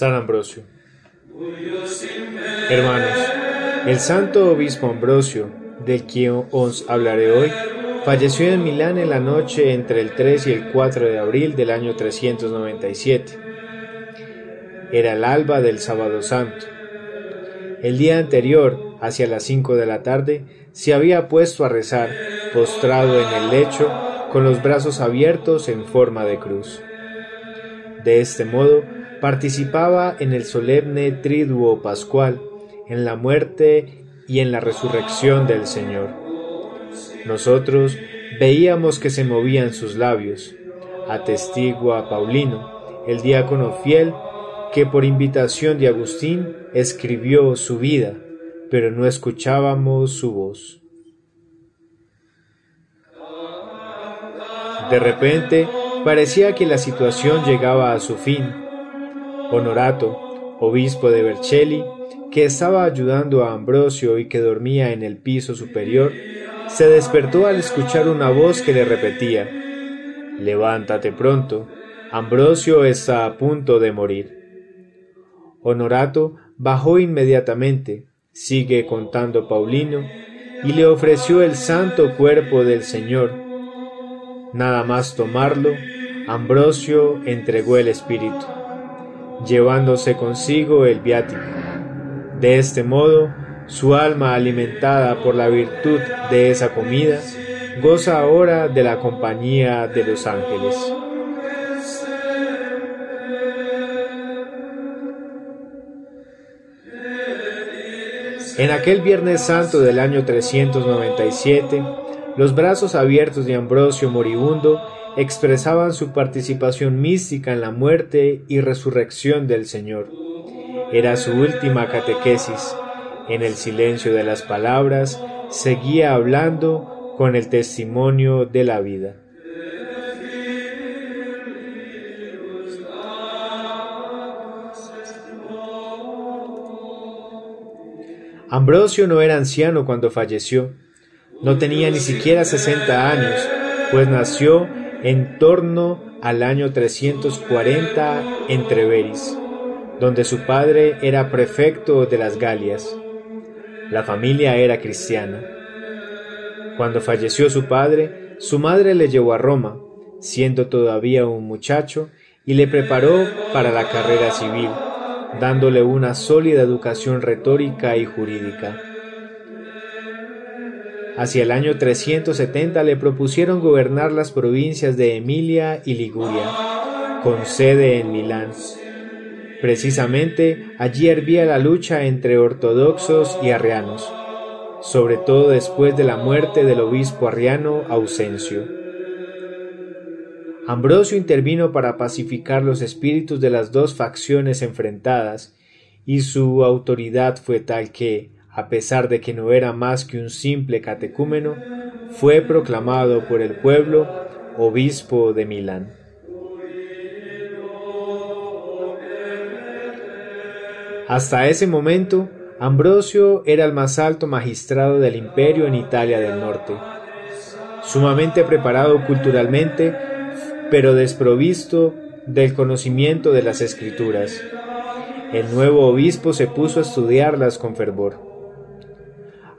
San Ambrosio. Hermanos, el santo obispo Ambrosio, de quien os hablaré hoy, falleció en Milán en la noche entre el 3 y el 4 de abril del año 397. Era el alba del sábado santo. El día anterior, hacia las 5 de la tarde, se había puesto a rezar, postrado en el lecho, con los brazos abiertos en forma de cruz. De este modo, participaba en el solemne triduo pascual, en la muerte y en la resurrección del Señor. Nosotros veíamos que se movían sus labios, atestigua Paulino, el diácono fiel, que por invitación de Agustín escribió su vida, pero no escuchábamos su voz. De repente parecía que la situación llegaba a su fin. Honorato, obispo de Vercelli, que estaba ayudando a Ambrosio y que dormía en el piso superior, se despertó al escuchar una voz que le repetía Levántate pronto, Ambrosio está a punto de morir. Honorato bajó inmediatamente, sigue contando Paulino, y le ofreció el santo cuerpo del Señor. Nada más tomarlo, Ambrosio entregó el Espíritu, llevándose consigo el viático. De este modo, su alma alimentada por la virtud de esa comida, goza ahora de la compañía de los ángeles. En aquel Viernes Santo del año 397, los brazos abiertos de Ambrosio moribundo expresaban su participación mística en la muerte y resurrección del Señor. Era su última catequesis. En el silencio de las palabras, seguía hablando con el testimonio de la vida. Ambrosio no era anciano cuando falleció. No tenía ni siquiera 60 años, pues nació en torno al año 340 en Treveris, donde su padre era prefecto de las Galias. La familia era cristiana. Cuando falleció su padre, su madre le llevó a Roma, siendo todavía un muchacho, y le preparó para la carrera civil dándole una sólida educación retórica y jurídica. Hacia el año 370 le propusieron gobernar las provincias de Emilia y Liguria, con sede en Milán. Precisamente allí hervía la lucha entre ortodoxos y arrianos, sobre todo después de la muerte del obispo arriano Ausencio. Ambrosio intervino para pacificar los espíritus de las dos facciones enfrentadas, y su autoridad fue tal que, a pesar de que no era más que un simple catecúmeno, fue proclamado por el pueblo obispo de Milán. Hasta ese momento, Ambrosio era el más alto magistrado del imperio en Italia del Norte. Sumamente preparado culturalmente, pero desprovisto del conocimiento de las escrituras. El nuevo obispo se puso a estudiarlas con fervor.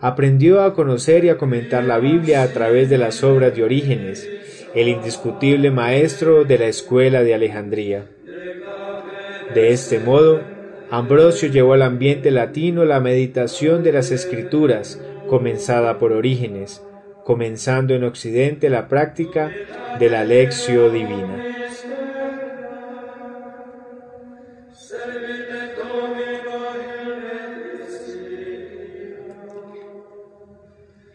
Aprendió a conocer y a comentar la Biblia a través de las obras de Orígenes, el indiscutible maestro de la escuela de Alejandría. De este modo, Ambrosio llevó al ambiente latino la meditación de las escrituras, comenzada por Orígenes, comenzando en Occidente la práctica de la lección divina.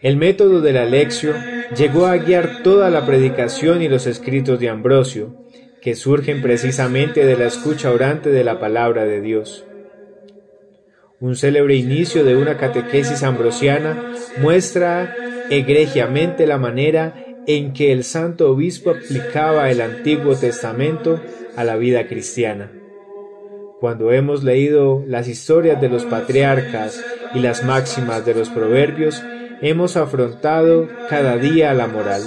El método de la lección llegó a guiar toda la predicación y los escritos de Ambrosio, que surgen precisamente de la escucha orante de la palabra de Dios. Un célebre inicio de una catequesis ambrosiana muestra egregiamente la manera en que el santo obispo aplicaba el Antiguo Testamento a la vida cristiana. Cuando hemos leído las historias de los patriarcas y las máximas de los proverbios, hemos afrontado cada día la moral.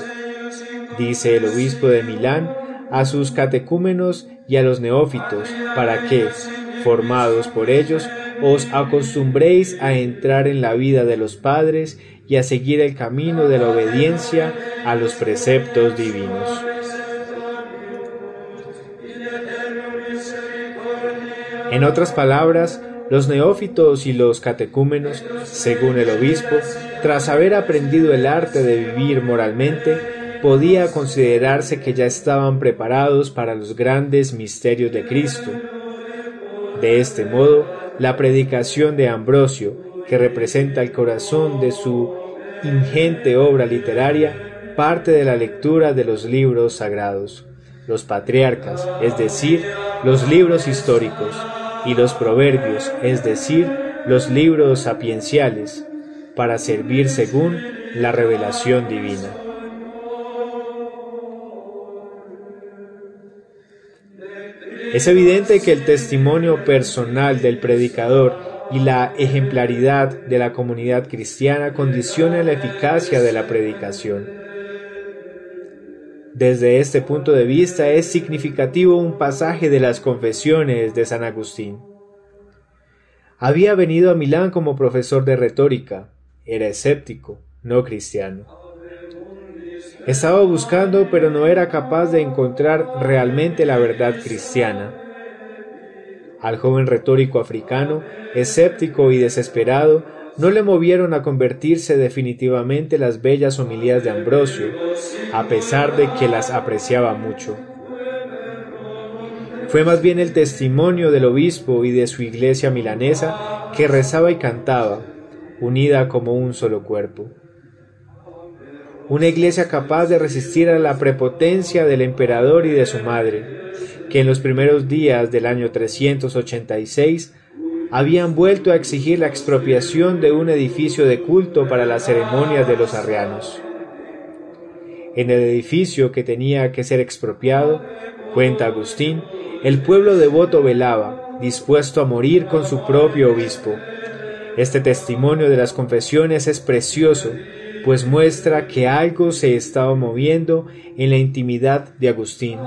Dice el obispo de Milán a sus catecúmenos y a los neófitos, para que, formados por ellos, os acostumbréis a entrar en la vida de los padres y a seguir el camino de la obediencia a los preceptos divinos. En otras palabras, los neófitos y los catecúmenos, según el obispo, tras haber aprendido el arte de vivir moralmente, podía considerarse que ya estaban preparados para los grandes misterios de Cristo. De este modo, la predicación de Ambrosio, que representa el corazón de su ingente obra literaria, parte de la lectura de los libros sagrados, los patriarcas, es decir, los libros históricos, y los proverbios, es decir, los libros sapienciales, para servir según la revelación divina. Es evidente que el testimonio personal del predicador y la ejemplaridad de la comunidad cristiana condiciona la eficacia de la predicación. Desde este punto de vista es significativo un pasaje de las confesiones de San Agustín. Había venido a Milán como profesor de retórica, era escéptico, no cristiano. Estaba buscando, pero no era capaz de encontrar realmente la verdad cristiana. Al joven retórico africano, escéptico y desesperado, no le movieron a convertirse definitivamente las bellas homilías de Ambrosio, a pesar de que las apreciaba mucho. Fue más bien el testimonio del obispo y de su iglesia milanesa que rezaba y cantaba, unida como un solo cuerpo una iglesia capaz de resistir a la prepotencia del emperador y de su madre, que en los primeros días del año 386 habían vuelto a exigir la expropiación de un edificio de culto para las ceremonias de los arrianos. En el edificio que tenía que ser expropiado, cuenta Agustín, el pueblo devoto velaba, dispuesto a morir con su propio obispo. Este testimonio de las confesiones es precioso pues muestra que algo se estaba moviendo en la intimidad de Agustín,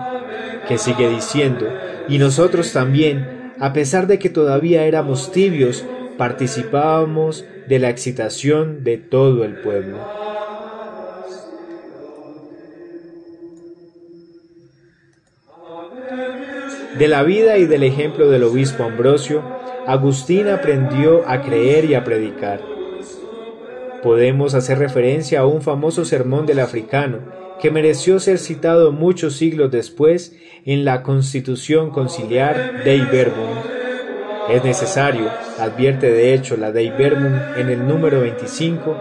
que sigue diciendo, y nosotros también, a pesar de que todavía éramos tibios, participábamos de la excitación de todo el pueblo. De la vida y del ejemplo del obispo Ambrosio, Agustín aprendió a creer y a predicar. Podemos hacer referencia a un famoso sermón del africano, que mereció ser citado muchos siglos después en la Constitución Conciliar Dei Verbum. Es necesario, advierte de hecho la Dei Verbum en el número 25,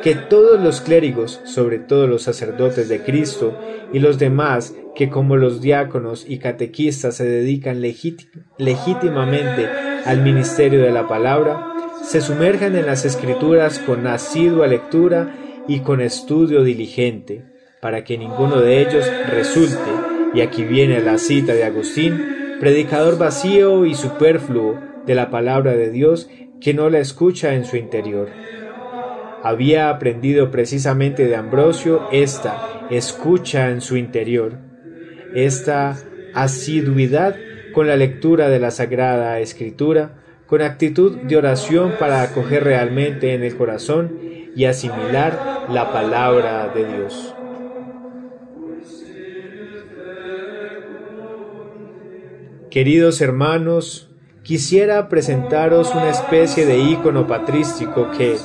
que todos los clérigos, sobre todo los sacerdotes de Cristo y los demás que como los diáconos y catequistas se dedican legítimamente al ministerio de la palabra, se sumerjan en las escrituras con asidua lectura y con estudio diligente, para que ninguno de ellos resulte, y aquí viene la cita de Agustín, predicador vacío y superfluo de la palabra de Dios que no la escucha en su interior. Había aprendido precisamente de Ambrosio esta escucha en su interior, esta asiduidad con la lectura de la Sagrada Escritura, con actitud de oración para acoger realmente en el corazón y asimilar la palabra de Dios. Queridos hermanos, quisiera presentaros una especie de ícono patrístico que,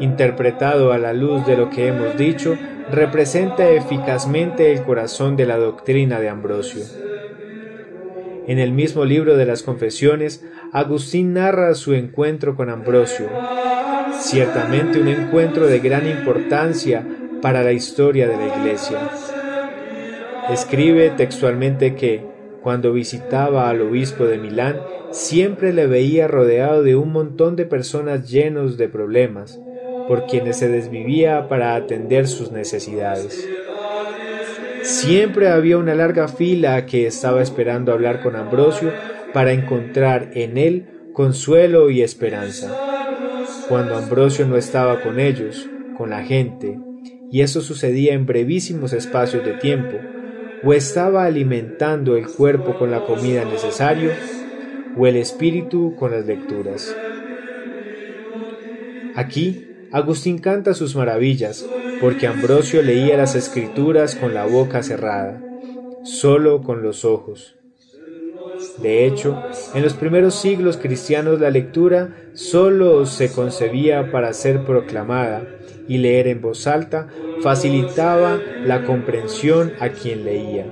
interpretado a la luz de lo que hemos dicho, representa eficazmente el corazón de la doctrina de Ambrosio. En el mismo libro de las confesiones, Agustín narra su encuentro con Ambrosio, ciertamente un encuentro de gran importancia para la historia de la Iglesia. Escribe textualmente que, cuando visitaba al obispo de Milán, siempre le veía rodeado de un montón de personas llenos de problemas, por quienes se desvivía para atender sus necesidades. Siempre había una larga fila que estaba esperando hablar con Ambrosio para encontrar en él consuelo y esperanza. Cuando Ambrosio no estaba con ellos, con la gente, y eso sucedía en brevísimos espacios de tiempo, o estaba alimentando el cuerpo con la comida necesaria, o el espíritu con las lecturas. Aquí, Agustín canta sus maravillas, porque Ambrosio leía las escrituras con la boca cerrada, solo con los ojos. De hecho, en los primeros siglos cristianos la lectura solo se concebía para ser proclamada y leer en voz alta facilitaba la comprensión a quien leía.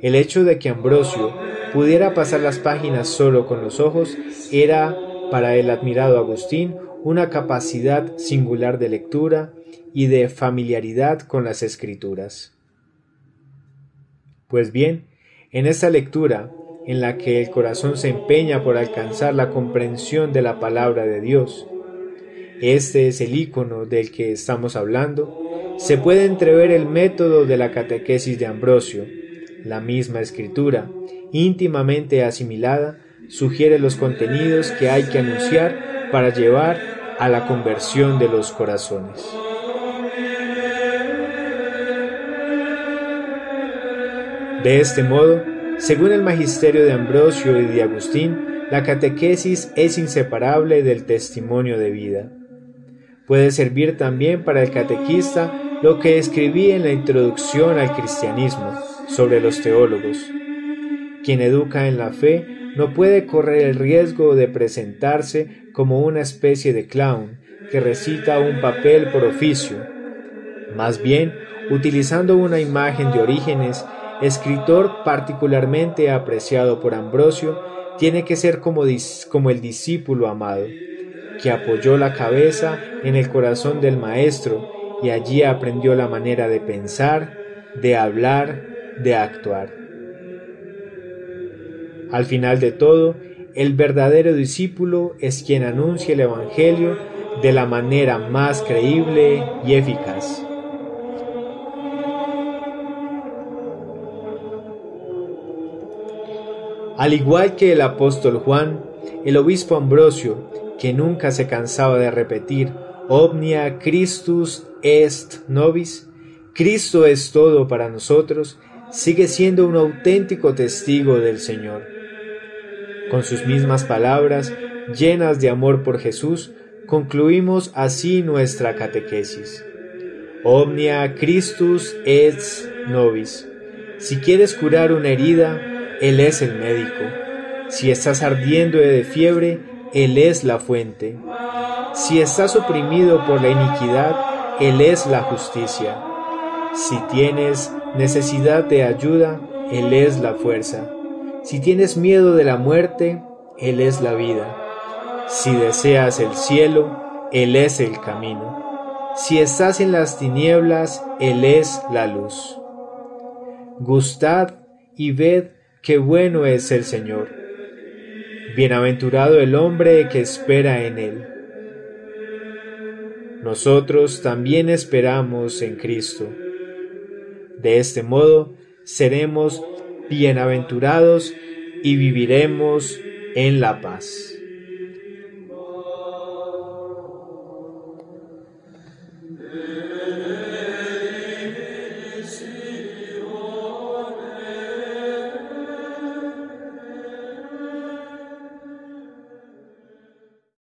El hecho de que Ambrosio pudiera pasar las páginas solo con los ojos era para el admirado Agustín una capacidad singular de lectura y de familiaridad con las escrituras. Pues bien, en esta lectura, en la que el corazón se empeña por alcanzar la comprensión de la palabra de Dios, este es el icono del que estamos hablando, se puede entrever el método de la catequesis de Ambrosio. La misma escritura, íntimamente asimilada, sugiere los contenidos que hay que anunciar para llevar a la conversión de los corazones. De este modo, según el magisterio de Ambrosio y de Agustín, la catequesis es inseparable del testimonio de vida. Puede servir también para el catequista lo que escribí en la introducción al cristianismo sobre los teólogos. Quien educa en la fe no puede correr el riesgo de presentarse como una especie de clown que recita un papel por oficio. Más bien, utilizando una imagen de Orígenes, escritor particularmente apreciado por Ambrosio, tiene que ser como, como el discípulo amado, que apoyó la cabeza en el corazón del Maestro y allí aprendió la manera de pensar, de hablar, de actuar. Al final de todo, el verdadero discípulo es quien anuncia el Evangelio de la manera más creíble y eficaz. Al igual que el apóstol Juan, el obispo Ambrosio, que nunca se cansaba de repetir, Omnia Christus est nobis, Cristo es todo para nosotros, sigue siendo un auténtico testigo del Señor. Con sus mismas palabras, llenas de amor por Jesús, concluimos así nuestra catequesis. Omnia Christus est nobis. Si quieres curar una herida, él es el médico. Si estás ardiendo de fiebre, Él es la fuente. Si estás oprimido por la iniquidad, Él es la justicia. Si tienes necesidad de ayuda, Él es la fuerza. Si tienes miedo de la muerte, Él es la vida. Si deseas el cielo, Él es el camino. Si estás en las tinieblas, Él es la luz. Gustad y ved qué bueno es el Señor. Bienaventurado el hombre que espera en Él. Nosotros también esperamos en Cristo. De este modo seremos bienaventurados y viviremos en la paz.